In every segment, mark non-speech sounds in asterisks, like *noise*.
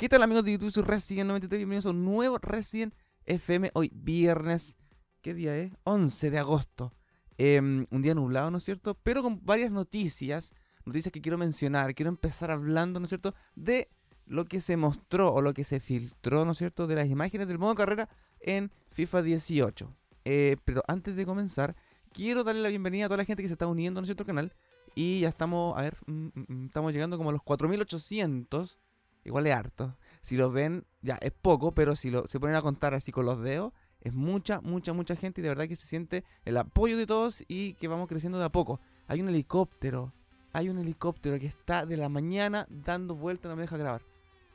¿Qué tal amigos de YouTube? Soy Resident 93, bienvenidos a un nuevo Resident FM hoy viernes, ¿qué día es? 11 de agosto. Em, un día nublado, ¿no es cierto? Pero con varias noticias, noticias que quiero mencionar, quiero empezar hablando, ¿no es cierto? De lo que se mostró o lo que se filtró, ¿no es cierto? De las imágenes del modo carrera en FIFA 18. Eh, pero antes de comenzar, quiero darle la bienvenida a toda la gente que se está uniendo a nuestro canal. Y ya estamos, a ver, mm, mm, mm, estamos llegando como a los 4800 igual es harto. Si lo ven, ya es poco, pero si lo, se ponen a contar así con los dedos, es mucha, mucha, mucha gente y de verdad que se siente el apoyo de todos y que vamos creciendo de a poco. Hay un helicóptero, hay un helicóptero que está de la mañana dando vueltas, no me deja grabar.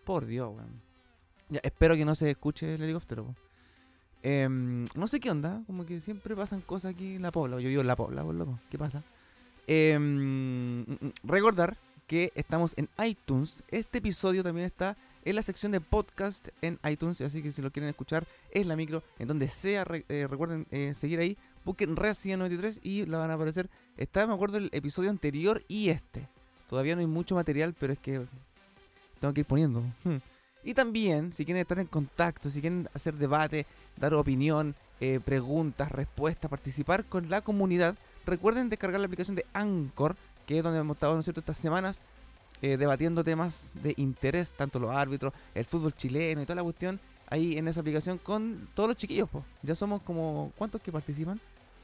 Por Dios, weón. Ya, espero que no se escuche el helicóptero. Em, no sé qué onda, como que siempre pasan cosas aquí en la Pobla. Yo vivo en la Pobla, por loco. ¿Qué pasa? Em, mm, mm, recordar que estamos en iTunes. Este episodio también está en la sección de podcast en iTunes, así que si lo quieren escuchar es la micro, en donde sea, eh, recuerden eh, seguir ahí, busquen Resident 93 y la van a aparecer. Está, me acuerdo, el episodio anterior y este. Todavía no hay mucho material, pero es que tengo que ir poniendo. Y también, si quieren estar en contacto, si quieren hacer debate, dar opinión, eh, preguntas, respuestas, participar con la comunidad, recuerden descargar la aplicación de Anchor que es donde hemos estado ¿no cierto? estas semanas eh, debatiendo temas de interés, tanto los árbitros, el fútbol chileno y toda la cuestión, ahí en esa aplicación con todos los chiquillos. pues Ya somos como, ¿cuántos que participan?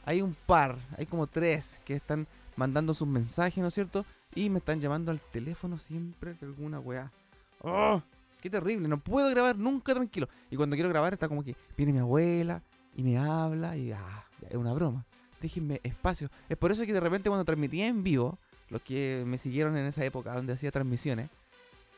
Hay un par, hay como tres que están mandando sus mensajes, ¿no es cierto? Y me están llamando al teléfono siempre de alguna weá. ¡Oh! ¡Qué terrible! No puedo grabar nunca tranquilo. Y cuando quiero grabar está como que viene mi abuela y me habla y ah, es una broma. Déjenme espacio. Es por eso que de repente cuando transmitía en vivo, los que me siguieron en esa época donde hacía transmisiones,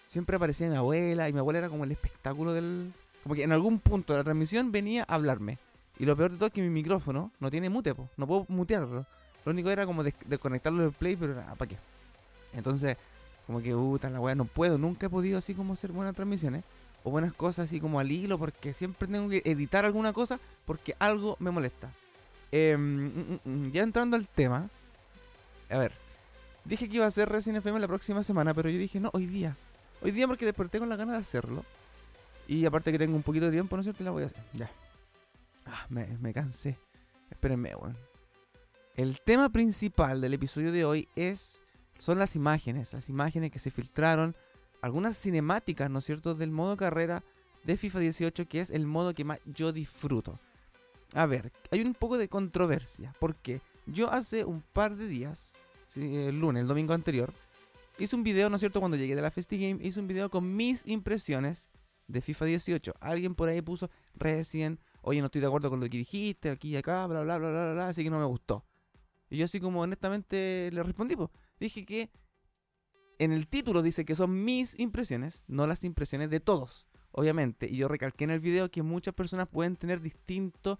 siempre aparecía mi abuela y mi abuela era como el espectáculo del... Como que en algún punto de la transmisión venía a hablarme. Y lo peor de todo es que mi micrófono no tiene mute, no puedo mutearlo. Lo único era como desconectarlo del play, pero nada, ¿para qué? Entonces, como que, puta, la weá, no puedo, nunca he podido así como hacer buenas transmisiones. O buenas cosas así como al hilo, porque siempre tengo que editar alguna cosa porque algo me molesta. Em, mm, mm, mm, ya entrando al tema. A ver, Dije que iba a hacer Resident FM la próxima semana, pero yo dije, no, hoy día. Hoy día porque desperté con la ganas de hacerlo. Y aparte que tengo un poquito de tiempo, ¿no es cierto? la voy a hacer. Ya. Ah, me, cansé. Espérenme, weón. El tema principal del episodio de hoy es. Son las imágenes. Las imágenes que se filtraron. Algunas cinemáticas, ¿no es cierto? Del modo carrera de FIFA 18, que es el modo que más yo disfruto. A ver, hay un poco de controversia. Porque yo hace un par de días el lunes, el domingo anterior, hice un video, ¿no es cierto? Cuando llegué de la FestiGame, hice un video con mis impresiones de FIFA 18. Alguien por ahí puso recién, oye, no estoy de acuerdo con lo que dijiste, aquí y acá, bla, bla, bla, bla, bla, así que no me gustó. Y yo así como honestamente le respondí, pues, dije que en el título dice que son mis impresiones, no las impresiones de todos, obviamente. Y yo recalqué en el video que muchas personas pueden tener distintas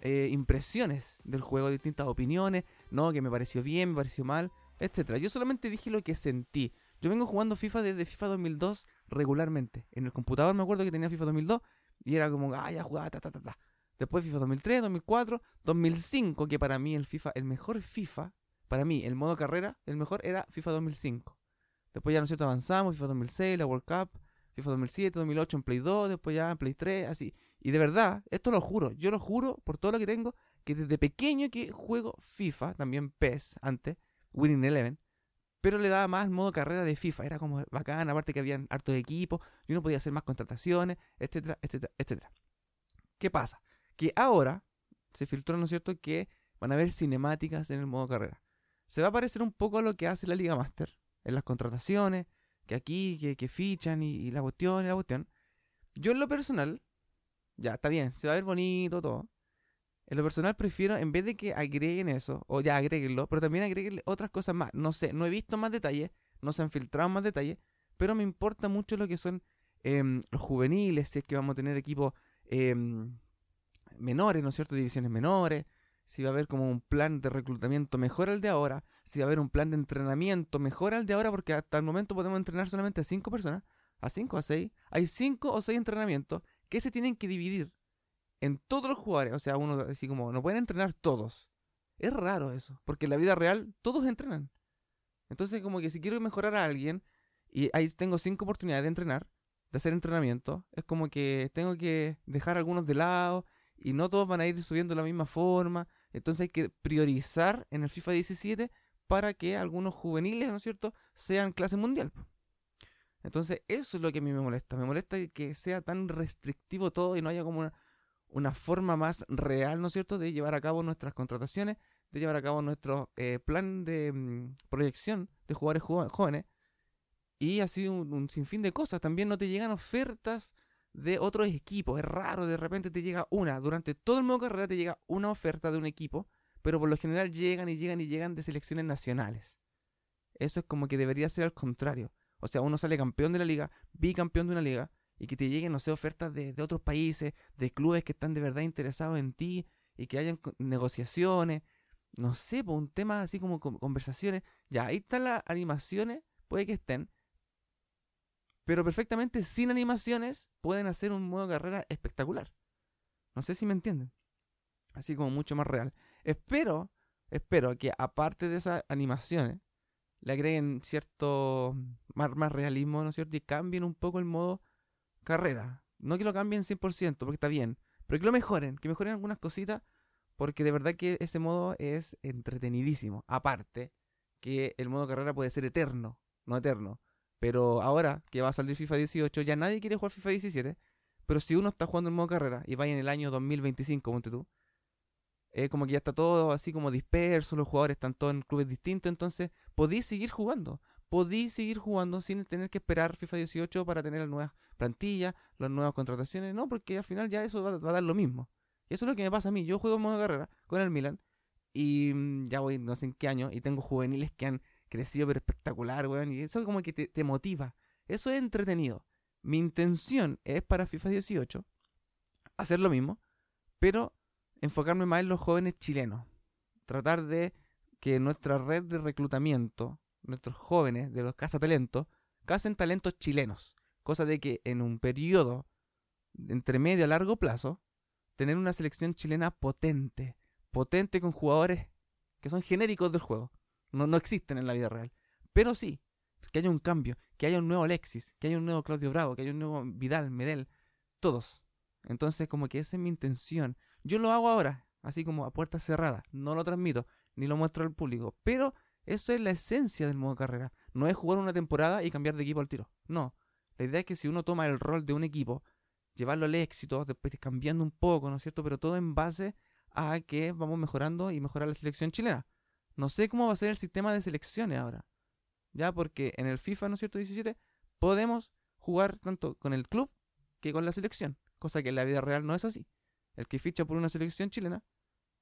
eh, impresiones del juego, distintas opiniones, no, que me pareció bien, me pareció mal, etcétera. Yo solamente dije lo que sentí. Yo vengo jugando FIFA desde FIFA 2002 regularmente. En el computador me acuerdo que tenía FIFA 2002 y era como, ah, ya jugaba, ta, ta, ta, ta. Después FIFA 2003, 2004, 2005, que para mí el FIFA, el mejor FIFA, para mí, el modo carrera, el mejor era FIFA 2005. Después ya, ¿no cierto?, avanzamos, FIFA 2006, la World Cup, FIFA 2007, 2008 en Play 2, después ya en Play 3, así. Y de verdad, esto lo juro, yo lo juro por todo lo que tengo, que desde pequeño que juego FIFA, también PES antes, Winning Eleven, pero le daba más modo carrera de FIFA. Era como bacán, aparte que habían hartos equipos y uno podía hacer más contrataciones, etcétera, etcétera, etcétera. ¿Qué pasa? Que ahora se filtró, ¿no es cierto?, que van a haber cinemáticas en el modo carrera. Se va a parecer un poco a lo que hace la Liga Master en las contrataciones, que aquí, que, fichan y, y la cuestión y la cuestión. Yo en lo personal, ya, está bien, se va a ver bonito todo. En lo personal prefiero, en vez de que agreguen eso, o ya agreguenlo, pero también agreguen otras cosas más. No sé, no he visto más detalles, no se han filtrado más detalles, pero me importa mucho lo que son em, los juveniles, si es que vamos a tener equipos em, menores, ¿no es cierto? Divisiones menores, si va a haber como un plan de reclutamiento mejor al de ahora, si va a haber un plan de entrenamiento mejor al de ahora, porque hasta el momento podemos entrenar solamente a 5 personas, a 5 o a 6. Hay 5 o 6 entrenamientos que se tienen que dividir en todos los jugadores. O sea, uno así como, no pueden entrenar todos. Es raro eso, porque en la vida real todos entrenan. Entonces, como que si quiero mejorar a alguien y ahí tengo cinco oportunidades de entrenar, de hacer entrenamiento, es como que tengo que dejar algunos de lado y no todos van a ir subiendo de la misma forma. Entonces hay que priorizar en el FIFA 17 para que algunos juveniles, ¿no es cierto?, sean clase mundial. Entonces eso es lo que a mí me molesta. Me molesta que sea tan restrictivo todo y no haya como una, forma más real, ¿no es cierto?, de llevar a cabo nuestras contrataciones, de llevar a cabo nuestro eh, plan de mm, proyección de jugadores jóvenes. Y así un, un sinfín de cosas. También no te llegan ofertas de otros equipos. Es raro, de repente te llega una. Durante todo el modo carrera te llega una oferta de un equipo, pero por lo general llegan y llegan y llegan de selecciones nacionales. Eso es como que debería ser al contrario. O sea, uno sale campeón de la liga, bicampeón de una liga, y que te lleguen, no sé, ofertas de, otros países, de clubes que están de verdad interesados en ti, y que hayan negociaciones, no sé, por un tema así como conversaciones. Ya, ahí están las animaciones, puede que estén, pero perfectamente sin animaciones pueden hacer un modo carrera espectacular. No sé si me entienden. Así como mucho más real. Espero, espero que aparte de esas animaciones, le agreguen cierto más, más realismo, ¿no es cierto? Y cambien un poco el modo carrera. No que lo cambien 100%, porque está bien. Pero que lo mejoren, que mejoren algunas cositas, porque de verdad que ese modo es entretenidísimo. Aparte, que el modo carrera puede ser eterno, no eterno. Pero ahora que va a salir FIFA 18, ya nadie quiere jugar FIFA 17. Pero si uno está jugando en modo carrera y vaya en el año 2025, ponte tú, es como que ya está todo así como disperso, los jugadores están todos en clubes distintos, entonces podéis seguir jugando. Podéis seguir jugando sin tener que esperar FIFA 18 para tener las nuevas plantillas, las nuevas contrataciones. No, porque al final ya eso va, a dar lo mismo. Y eso es lo que me pasa a mí. Yo juego en modo carrera con el Milan y mm, ya voy no sé en qué año y tengo juveniles que han crecido pero espectacular, weón. Y eso como que te, motiva. Eso es entretenido. Mi intención es para FIFA 18 hacer lo mismo, pero enfocarme más en los jóvenes chilenos. Tratar de que nuestra red de reclutamiento, nuestros jóvenes de los cazatalentos, casen talentos chilenos. Cosa de que en un periodo entre medio a largo plazo, tener una selección chilena potente. Potente con jugadores que son genéricos del juego. No, no existen en la vida real. Pero sí, que haya un cambio, que haya un nuevo Alexis, que haya un nuevo Claudio Bravo, que haya un nuevo Vidal, Medel, todos. Entonces, como que esa es mi intención. Yo lo hago ahora, así como a puerta cerrada. No lo transmito, ni lo muestro al público. Pero eso es la esencia del modo carrera. No es jugar una temporada y cambiar de equipo al tiro. No. La idea es que si uno toma el rol de un equipo, llevarlo al éxito, después cambiando un poco, ¿no es cierto? Pero todo en base a que vamos mejorando y mejorar la selección chilena. No sé cómo va a ser el sistema de selecciones ahora. Ya, porque en el FIFA, ¿no es cierto? 17, podemos jugar tanto con el club que con la selección. Cosa que en la vida real no es así. El que ficha por una selección chilena,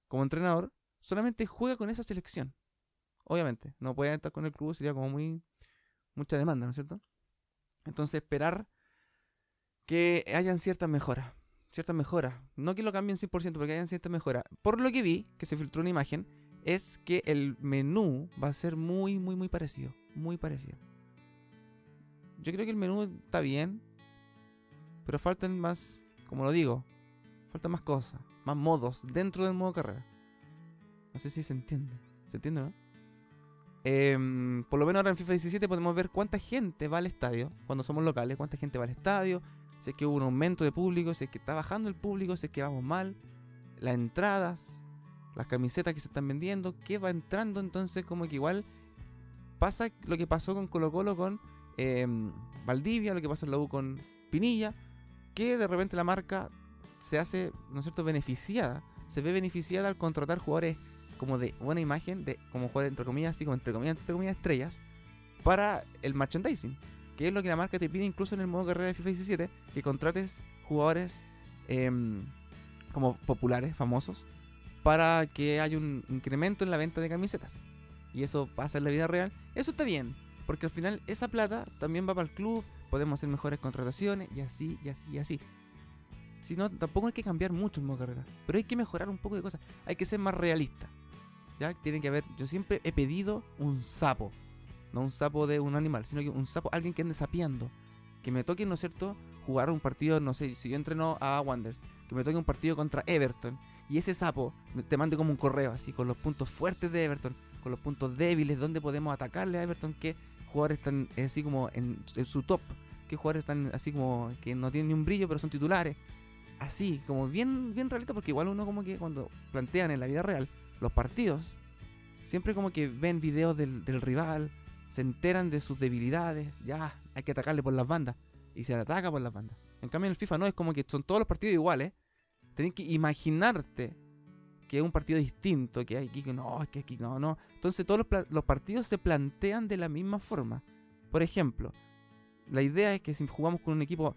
como entrenador, solamente juega con esa selección. Obviamente, no puede estar con el club, sería como muy. mucha demanda, ¿no es cierto? Entonces, esperar que hayan ciertas mejoras. Ciertas mejoras. No que lo cambien 100%, porque hayan ciertas mejoras. Por lo que vi, que se filtró una imagen es que el menú va a ser muy, muy, muy parecido. Muy parecido. Yo creo que el menú está bien, pero faltan más, como lo digo, faltan más cosas, más modos dentro del modo carrera. No sé si se entiende. ¿Se entiende, no? Em, por lo menos ahora en FIFA 17 podemos ver cuánta gente va al estadio cuando somos locales, cuánta gente va al estadio, si es que hubo un aumento de público, si es que está bajando el público, si es que vamos mal, las entradas, las camisetas que se están vendiendo, qué va entrando, entonces como que igual pasa lo que pasó con Colo Colo con em, Valdivia, lo que pasa en la U con Pinilla, que de repente la marca se hace, ¿no es cierto?, beneficiada, se ve beneficiada al contratar jugadores como de buena imagen, de como jugadores entre comillas, así como entre comillas, entre comillas, estrellas, para el merchandising, que es lo que la marca te pide incluso en el modo carrera de FIFA 17, que contrates jugadores em, como populares, famosos, para que haya un incremento en la venta de camisetas. Y eso pasa en la vida real. Eso está bien, porque al final esa plata también va para el club, podemos hacer mejores contrataciones y así, y así, y así. Si no, tampoco hay que cambiar mucho en modo carrera, pero hay que mejorar un poco de cosas. Hay que ser más realista. ¿Ya? Tiene que haber. Yo siempre he pedido un sapo. No un sapo de un animal, sino que un sapo, alguien que ande sapeando. Que me toque, ¿no es cierto? Jugar un partido, no sé, si yo entreno a Wonders, que me toque un partido contra Everton y ese sapo te mande como un correo así, con los puntos fuertes de Everton, con los puntos débiles, donde podemos atacarle a Everton, que jugadores están así como en, su top, qué jugadores están así como que no tienen ni un brillo, pero son titulares. Así, como bien, bien realista, porque igual uno como que cuando plantean en la vida real los partidos, siempre como que ven videos del, rival, se enteran de sus debilidades, ya, hay que atacarle por las bandas. Y se le ataca por las bandas. En cambio en el FIFA no, es como que son todos los partidos iguales. Tenés que imaginarte que es un partido distinto, que hay aquí, que no, es que aquí no, no. Entonces todos los, los, partidos se plantean de la misma forma. Por ejemplo, la idea es que si jugamos con un equipo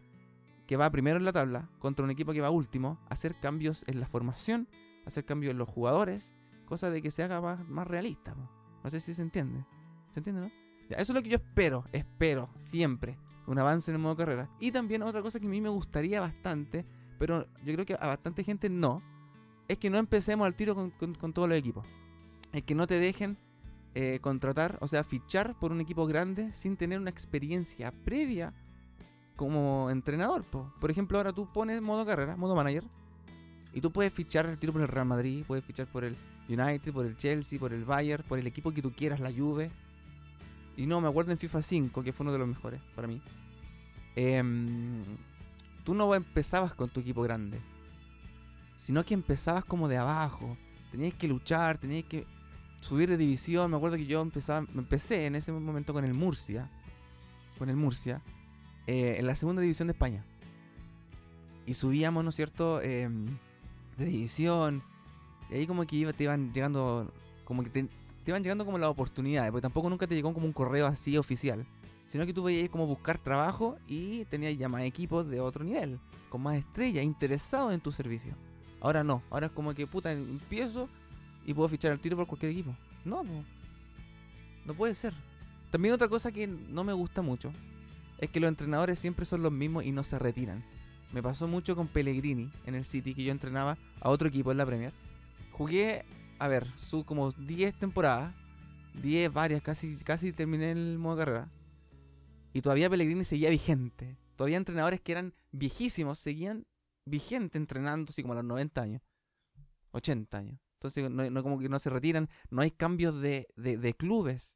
que va primero en la tabla contra un equipo que va último, hacer cambios en la formación, hacer cambios en los jugadores, cosa de que se haga más, más realista. No sé si se entiende. ¿Se entiende, no? Eso es lo que yo espero, espero, siempre. Un avance en el modo carrera. Y también otra cosa que a mí me gustaría bastante, pero yo creo que a bastante gente no, es que no empecemos al tiro con, con, todos los equipos. Es que no te dejen eh, contratar, o sea, fichar por un equipo grande sin tener una experiencia previa como entrenador. Por ejemplo, ahora tú pones modo carrera, modo manager, y tú puedes fichar al tiro por el Real Madrid, puedes fichar por el United, por el Chelsea, por el Bayern, por el equipo que tú quieras, la Juve. Y no, me acuerdo en FIFA 5, que fue uno de los mejores para mí. Em, tú no empezabas con tu equipo grande, sino que empezabas como de abajo. Tenías que luchar, tenías que subir de división. Me acuerdo que yo empezaba, empecé en ese momento con el Murcia, con el Murcia, eh, en la segunda división de España. Y subíamos, ¿no es cierto?, em, de división. Y ahí como que iba, te iban llegando, como que te, iban llegando como las oportunidades, porque tampoco nunca te llegó como un correo así oficial sino que tú veías como buscar trabajo y tenías ya más equipos de otro nivel, con más estrellas, interesados en tu servicio. Ahora no, ahora es como que puta, empiezo y puedo fichar al tiro por cualquier equipo. No, no puede ser. También otra cosa que no me gusta mucho es que los entrenadores siempre son los mismos y no se retiran. Me pasó mucho con Pellegrini en el City, que yo entrenaba a otro equipo en la Premier. Jugué, a ver, su como 10 temporadas, 10 varias, casi, casi terminé el modo carrera. Y todavía Pellegrini seguía vigente. Todavía entrenadores que eran viejísimos seguían vigente entrenando así como a los 90 años. 80 años. Entonces, no, como que no se retiran, no hay cambios de, de, clubes.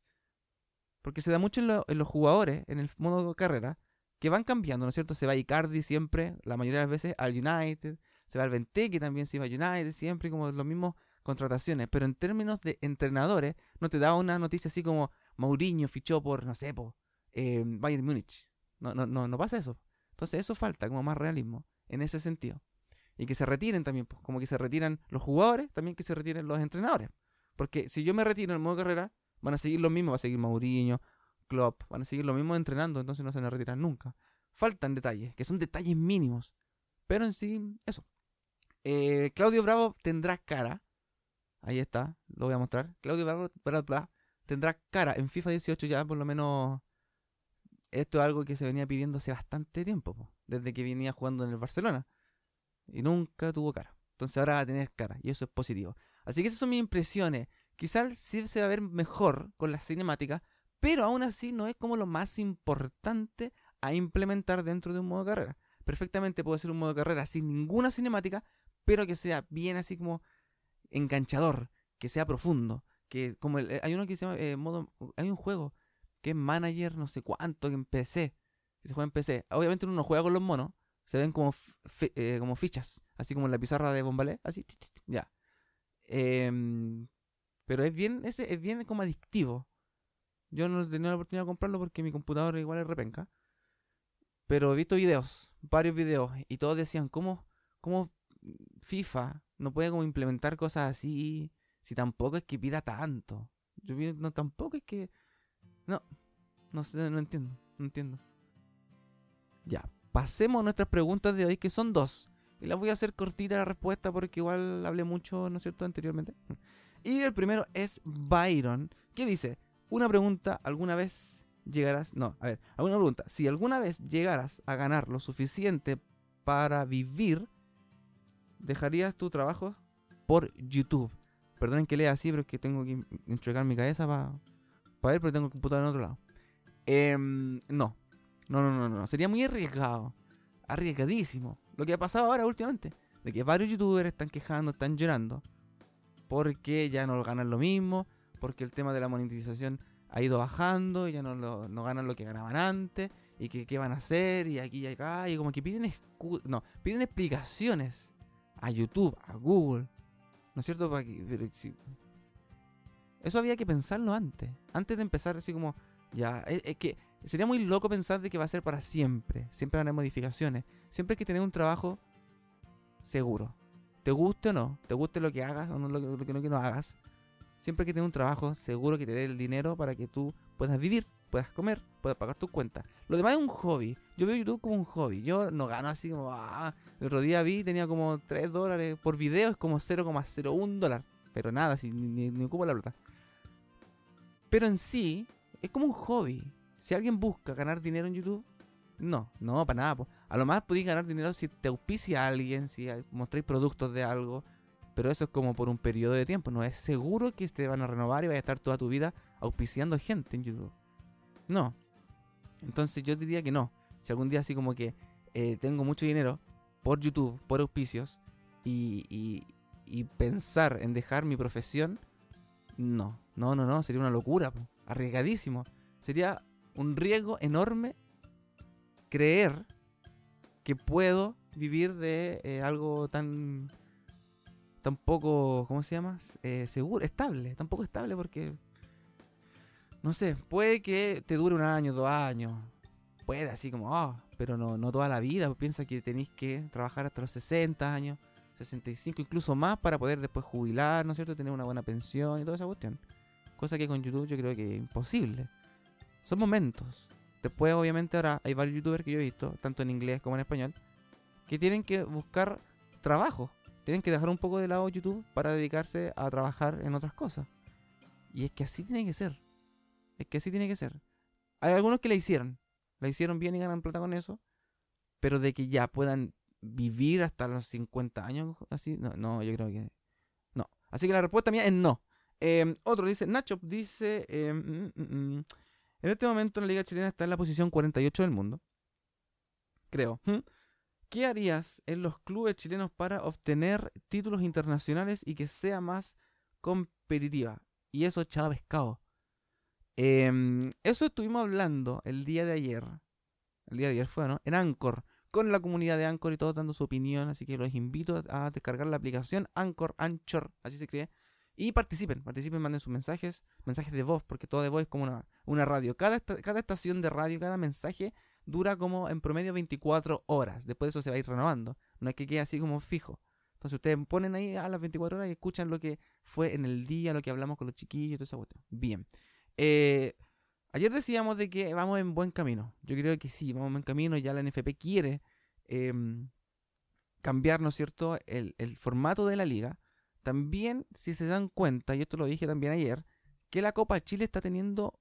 Porque se da mucho en, los jugadores, en el modo carrera, que van cambiando, ¿no es cierto? Se va Icardi siempre, la mayoría de las veces, al United. Se va al que también se va a United, siempre como los mismos contrataciones. Pero en términos de entrenadores, no te da una noticia así como Mourinho fichó por, no sé, eh, Bayern Múnich. No, no, no, no pasa eso. Entonces eso falta como más realismo en ese sentido. Y que se retiren también, pues, como que se retiran los jugadores, también que se retiren los entrenadores. Porque si yo me retiro en el modo carrera, van a seguir lo mismo, va a seguir Mourinho, Klopp, van a seguir lo mismo entrenando, entonces no se van a retirar nunca. Faltan detalles, que son detalles mínimos. Pero en sí, eso. Eh, Claudio Bravo tendrá cara. Ahí está, lo voy a mostrar. Claudio Bravo tendrá cara en FIFA 18 ya por lo menos esto es algo que se venía pidiendo hace bastante tiempo, desde que venía jugando en el Barcelona. Y nunca tuvo cara. Entonces ahora va a tener cara, y eso es positivo. Así que esas son mis impresiones. Quizás sí se va a ver mejor con la cinemática, pero aún así no es como lo más importante a implementar dentro de un modo carrera. Perfectamente puede ser un modo carrera sin ninguna cinemática, pero que sea bien así como enganchador, que sea profundo. Que como eh, hay uno que se llama eh, hay un juego que es manager no sé cuánto que en PC. Que se en PC. Obviamente uno no juega con los monos. Se ven como, eh, como fichas. Así como en la pizarra de Bombalé. Así, ya. Em, pero es bien, ese es bien como adictivo. Yo no he tenido la oportunidad de comprarlo porque mi computadora igual es repenca. Pero he visto videos, varios videos, y todos decían, ¿cómo, cómo FIFA no puede como implementar cosas así si tampoco es que pida tanto? Yo no tampoco es que no, no sé, no entiendo, no entiendo. Ya, pasemos a nuestras preguntas de hoy, que son dos. Y las voy a hacer cortita la respuesta porque igual hablé mucho, ¿no es cierto?, anteriormente. *laughs* Y el primero es Byron, que dice, una pregunta, ¿alguna vez llegarás? No, a ver, alguna pregunta. Si alguna vez llegaras a ganar lo suficiente para vivir, ¿dejarías tu trabajo por YouTube? Perdonen que lea así, pero es que tengo que entregar mi cabeza para para ver, pero tengo el computador en otro lado. Em, no. No, no, no, no. Sería muy arriesgado. Arriesgadísimo. Lo que ha pasado ahora últimamente. De que varios youtubers están quejando, están llorando. Porque ya no ganan lo mismo. Porque el tema de la monetización ha ido bajando. Y ya no, no ganan lo que ganaban antes. y que qué van a hacer y aquí y acá y como que piden no, piden explicaciones a YouTube, a Google. ¿No es cierto? Que, Eso había que pensarlo antes. Antes de empezar así como ya, es, que sería muy loco pensar de que va a ser para siempre. Siempre van a haber modificaciones. Siempre hay que tener un trabajo seguro. Te guste o no, te guste lo que hagas o no, lo, que no, que no hagas. Siempre hay que tener un trabajo seguro que te dé el dinero para que tú puedas vivir, puedas comer, puedas pagar tus cuentas. Lo demás es un hobby. Yo veo YouTube como un hobby. Yo no gano así como. Ah, el otro día vi, tenía como 3 dólares por video, es como 0,01 dólar. Pero nada, ni, ni ocupo la plata. Pero en sí, es como un hobby. Si alguien busca ganar dinero en YouTube, no, no, para nada. A lo más podéis ganar dinero si te auspicia a alguien, si mostráis productos de algo. Pero eso es como por un periodo de tiempo. No es seguro que te van a renovar y vaya a estar toda tu vida auspiciando gente en YouTube. No. Entonces yo diría que no. Si algún día así como que eh, tengo mucho dinero por YouTube, por auspicios, y, y, pensar en dejar mi profesión, no. No, no, no. Sería una locura arriesgadísimo. Sería un riesgo enorme creer que puedo vivir de eh, algo tan tan poco, ¿cómo se llama? Eh, seguro, estable, tampoco estable porque no sé, puede que te dure un año, dos años, puede así como, ah, pero no, no toda la vida, piensa que tenéis que trabajar hasta los 60 años, 65, incluso más para poder después jubilar, ¿no es cierto? Tener una buena pensión y toda esa cuestión. Cosa que con YouTube yo creo que es imposible. Son momentos. Después, obviamente, ahora hay varios youtubers que yo he visto, tanto en inglés como en español, que tienen que buscar trabajo. Tienen que dejar un poco de lado YouTube para dedicarse a trabajar en otras cosas. Y es que así tiene que ser. Es que así tiene que ser. Hay algunos que la hicieron. La hicieron bien y ganan plata con eso. Pero de que ya puedan vivir hasta los 50 años así, no, no yo creo que no. Así que la respuesta mía es no. Em, otro dice, Nacho dice, em, mm, mm, mm, en este momento la liga chilena está en la posición 48 del mundo. Creo. ¿Qué harías en los clubes chilenos para obtener títulos internacionales y que sea más competitiva? Y eso, chao pescado. Em, eso estuvimos hablando el día de ayer. El día de ayer fue, ¿no? En Anchor. Con la comunidad de Anchor y todos dando su opinión. Así que los invito a descargar la aplicación Anchor, Anchor, así se cree y participen, participen, manden sus mensajes, mensajes de voz, porque todo de voz es como una, una radio. Cada, cada estación de radio, cada mensaje dura como en promedio 24 horas. Después de eso se va a ir renovando. No es que quede así como fijo. Entonces ustedes ponen ahí a las 24 horas y escuchan lo que fue en el día, lo que hablamos con los chiquillos y todo eso. Bien. Eh, ayer decíamos de que vamos en buen camino. Yo creo que sí, vamos en buen camino. Ya la NFP quiere em, cambiar, ¿no es cierto?, el, el formato de la liga también, si se dan cuenta, y esto lo dije también ayer, que la Copa Chile está teniendo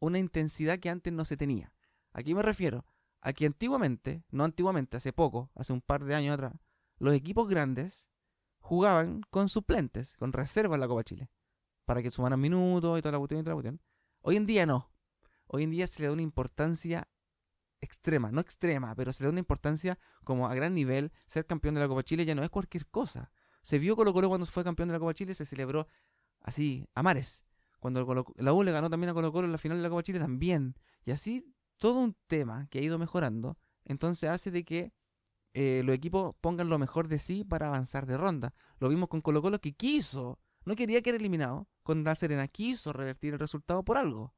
una intensidad que antes no se tenía. Aquí me refiero a que antiguamente, no antiguamente, hace poco, hace un par de años atrás, los equipos grandes jugaban con suplentes, con reservas la Copa Chile, para que sumaran minutos y toda la cuestión y toda la cuestión. Hoy en día no. Hoy en día se le da una importancia extrema, no extrema, pero se le da una importancia como a gran nivel. Ser campeón de la Copa Chile ya no es cualquier cosa. Se vio Colo Colo cuando fue campeón de la Copa Chile, se celebró así, a mares. Cuando la U le ganó también a Colo Colo en la final de la Copa Chile también. Y así, todo un tema que ha ido mejorando, entonces hace de que eh, los equipos pongan lo mejor de sí para avanzar de ronda. Lo vimos con Colo Colo que quiso, no quería que era eliminado, con La Serena quiso revertir el resultado por algo.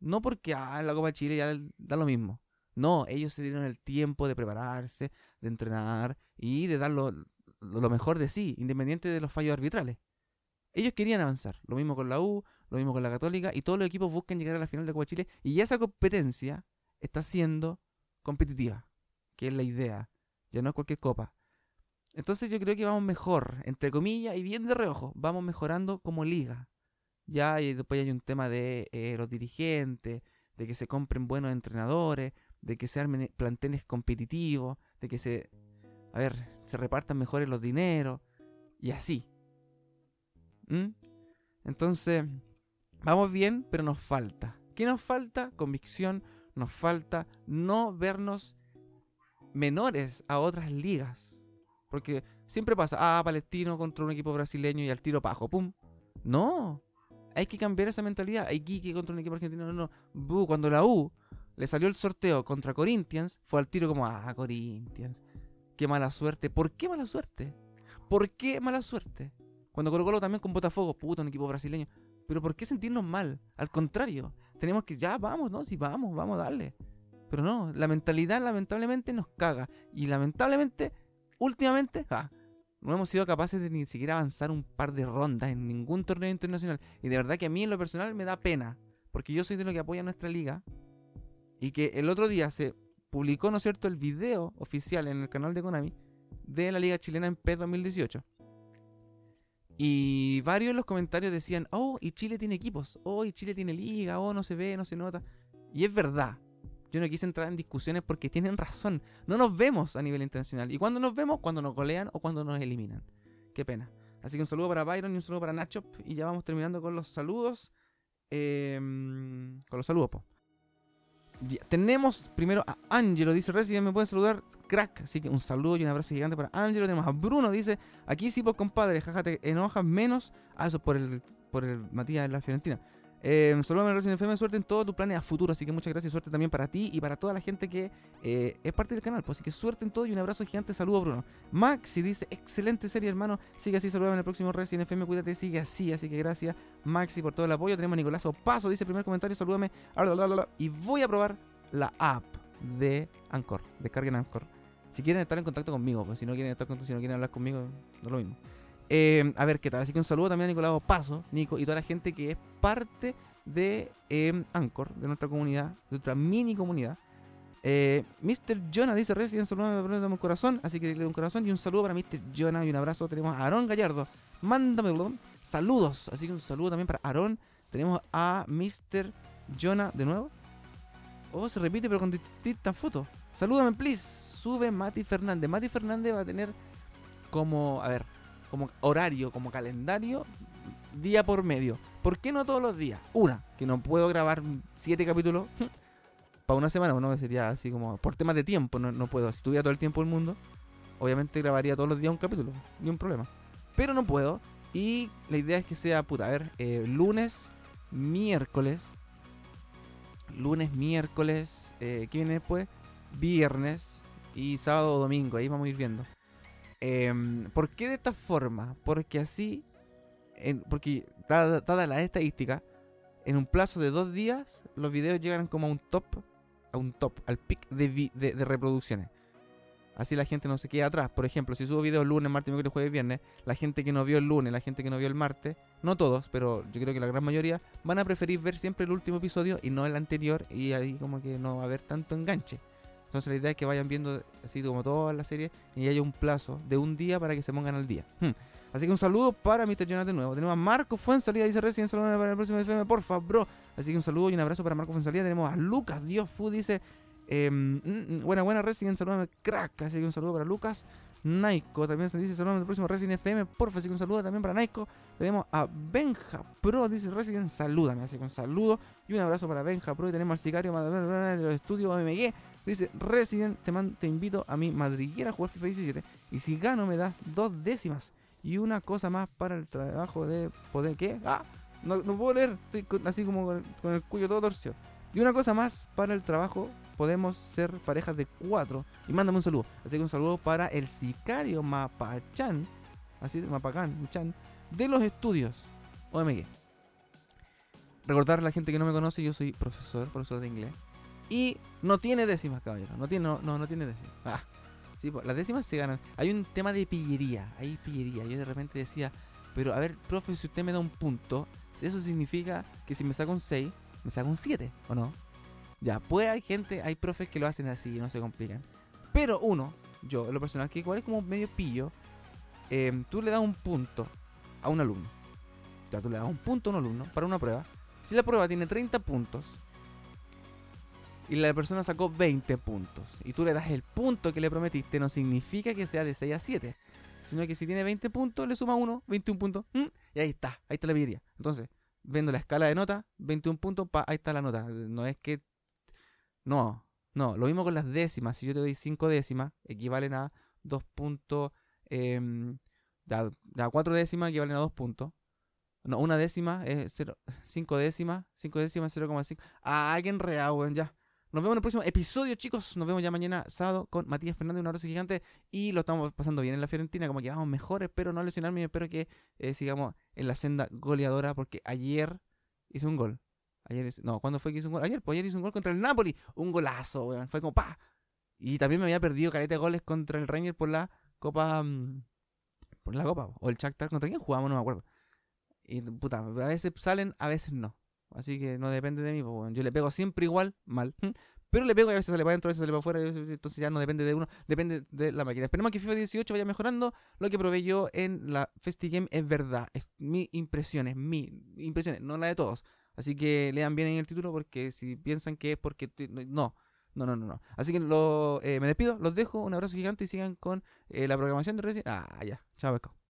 No porque ah, la Copa Chile ya da lo mismo. No, ellos se dieron el tiempo de prepararse, de entrenar y de darlo lo mejor de sí, independiente de los fallos arbitrales. Ellos querían avanzar. Lo mismo con la U, lo mismo con la Católica, y todos los equipos buscan llegar a la final de Copa Chile. Y esa competencia está siendo competitiva, que es la idea. Ya no es cualquier copa. Entonces yo creo que vamos mejor, entre comillas, y bien de reojo, vamos mejorando como liga. Ya y después hay un tema de eh, los dirigentes, de que se compren buenos entrenadores, de que se armen planteles competitivos, de que se a ver, se repartan mejores los dineros y así. ¿Mm? Entonces, vamos bien, pero nos falta. ¿Qué nos falta? Convicción, nos falta no vernos menores a otras ligas. Porque siempre pasa, ah, Palestino contra un equipo brasileño y al tiro pajo, pum. No, hay que cambiar esa mentalidad. Hay Kiki contra un equipo argentino, no, no. cuando la U le salió el sorteo contra Corinthians, fue al tiro como, ah, Corinthians, qué mala suerte. ¿Por qué mala suerte? ¿Por qué mala suerte? Cuando Colo Colo también con Botafogo, puto, un equipo brasileño. Pero ¿por qué sentirnos mal? Al contrario, tenemos que, ya vamos, ¿no? Si vamos, vamos a darle. Pero no, la mentalidad lamentablemente nos caga. Y lamentablemente, últimamente, no hemos sido capaces de ni siquiera avanzar un par de rondas en ningún torneo internacional. Y de verdad que a mí en lo personal me da pena. Porque yo soy de lo que apoya nuestra liga. Y que el otro día se publicó, ¿no es cierto?, el video oficial en el canal de Konami de la Liga Chilena en P 2018. Y varios de los comentarios decían, oh, y Chile tiene equipos, oh, y Chile tiene liga, oh, no se ve, no se nota. Y es verdad. Yo no quise entrar en discusiones porque tienen razón. No nos vemos a nivel internacional. Y cuando nos vemos, cuando nos golean o cuando nos eliminan. Qué pena. Así que un saludo para Byron y un saludo para Nacho. Y ya vamos terminando con los saludos. Em, con los saludos, po. tenemos primero a Angelo, dice Resident, me puede saludar, crack. Así que un saludo y un abrazo gigante para Angelo. Tenemos a Bruno, dice, aquí sí, pues compadre, jaja, te enojas menos. Ah, eso por el, por el Matías de la Fiorentina. Eh, Saludos Resident FM, suerte en todos tus planes a futuro. Así que muchas gracias, suerte también para ti y para toda la gente que eh, es parte del canal. Pues, así que suerte en todo y un abrazo gigante. Saludos, Bruno. Maxi dice: Excelente serie, hermano. Sigue así, saludame en el próximo Resident FM. Cuídate, sigue así. Así que gracias, Maxi, por todo el apoyo. Tenemos a Nicolás Opaso, dice: Primer comentario, salúdame. Y voy a probar la app de Anchor. Descarguen Anchor. Si quieren estar en contacto conmigo, pues si no quieren estar si no quieren hablar conmigo, no es lo mismo. Eh, a ver qué tal. Así que un saludo también a Nicolás Paso, Nico, y toda la gente que es parte de eh, Anchor, de nuestra comunidad, de nuestra mini comunidad. Eh, Mr. Jonah dice Resident, saludos me un corazón, así que le doy un corazón y un saludo para Mr. Jonah y un abrazo. Tenemos a Aaron Gallardo, mándamelo, saludos, así que un saludo también para Aaron. Tenemos a Mr. Jonah de nuevo. Oh, se repite, pero con distintas fotos. Salúdame, please. Sube Mati Fernández. Mati Fernández va a tener como, a ver, como horario, como calendario, día por medio. ¿Por qué no todos los días? Una, que no puedo grabar siete capítulos *laughs* para una semana, no sería así como por temas de tiempo, no, puedo. Si tuviera todo el tiempo del mundo, obviamente grabaría todos los días un capítulo, ni un problema. Pero no puedo. Y la idea es que sea, puta, a ver, eh, lunes, miércoles, lunes, miércoles, eh, ¿qué viene después? Viernes y sábado o domingo, ahí vamos a ir viendo. Em, ¿Por qué de esta forma? Porque así, porque dada, la estadística, en un plazo de dos días los videos llegan como a un top, a un top, al pic de, de, reproducciones. Así la gente no se queda atrás. Por ejemplo, si subo videos lunes, martes, miércoles, jueves, viernes, la gente que no vio el lunes, la gente que no vio el martes, no todos, pero yo creo que la gran mayoría, van a preferir ver siempre el último episodio y no el anterior y ahí como que no va a haber tanto enganche. Entonces la idea es que vayan viendo así como toda la serie y haya un plazo de un día para que se pongan al día. Hmm. Así que un saludo para Mr. Jonas de nuevo. Tenemos a Marco Fuensalida, dice recién saludos para el próximo FM, porfa, bro. Así que un saludo y un abrazo para Marco Fuensalida. Tenemos a Lucas Dios Fu, dice. Eh, buena, buena Resident, saludos crack. Así que un saludo para Lucas. Naiko también se dice saludos el próximo Resident FM, porfa. Así que un saludo también para Naiko. Tenemos a Benja Pro, dice Resident, salúdame. Así que un saludo y un abrazo para Benja Pro. Y tenemos al sicario de los estudios OMG. Dice Resident, te, te invito a mi madriguera a jugar FIFA 17. Y si gano, me das dos décimas. Y una cosa más para el trabajo de poder. ¿Qué? ¡Ah! No, puedo leer. Estoy así como con, el cuello todo torcido. Y una cosa más para el trabajo. Podemos ser parejas de cuatro. Y mándame un saludo. Así que un saludo para el sicario Mapachan. Así de Mapacán, Chan. De los estudios OMG. Recordar a la gente que no me conoce, yo soy profesor, profesor de inglés. Y no tiene décimas, caballero. No tiene, no, no, no tiene décimas. Ah. Las décimas se ganan. Hay un tema de pillería. Hay pillería. Yo de repente decía, pero a ver, profe, si usted me da un punto, eso significa que si me saca un 6, me saca un 7, ¿o no? Ya, pues hay gente, hay profes que lo hacen así, no se complican. Pero uno, yo, en lo personal, que igual es como medio pillo, em, tú le das un punto a un alumno. Ya, tú le das un punto a un alumno para una prueba. Si la prueba tiene 30 puntos y la persona sacó 20 puntos y tú le das el punto que le prometiste, no significa que sea de 6 a 7, sino que si tiene 20 puntos, le suma 1, 21 puntos, y ahí está, ahí está la pillería. Entonces, viendo la escala de nota, 21 puntos, pa, ahí está la nota. No es que. No, no, lo mismo con las décimas. Si yo te doy 5 décimas, equivalen a 2 puntos. Eh, da, 4 décimas equivalen a 2 puntos. No, una décima es 5 décimas, 5 décimas 0,5. Ah, qué enredado, ya. Nos vemos en el próximo episodio, chicos. Nos vemos ya mañana sábado con Matías Fernández, un abrazo gigante. Y lo estamos pasando bien en la Fiorentina, como que vamos mejor. Espero no lesionarme, espero que eh, sigamos en la senda goleadora, porque ayer hice un gol. Ayer, no, ¿cuándo fue que hizo un gol? Ayer, pues ayer hizo un gol contra el Napoli. Un golazo, weón. Fue como pa. Y también me había perdido caleta de goles contra el Rangers por la Copa. Mm, por la Copa. O el Shakhtar. ¿Contra quién jugamos? No me acuerdo. Y puta, a veces salen, a veces no. Así que no depende de mí. Yo le pego siempre igual, mal. *laughs* Pero le pego y a veces se le va adentro, a veces se le va afuera. Entonces ya no depende de uno, depende de la máquina. Esperemos que FIFA 18 vaya mejorando. Lo que probé yo en la FestiGame es verdad. Es mi impresión, es mi impresión, no la de todos. Así que lean bien en el título porque si piensan que es porque... No, no, no, no. no. Así que lo, eh, me despido, los dejo. Un abrazo gigante y sigan con eh, la programación de Resident Ah, ya. Chao, Beco.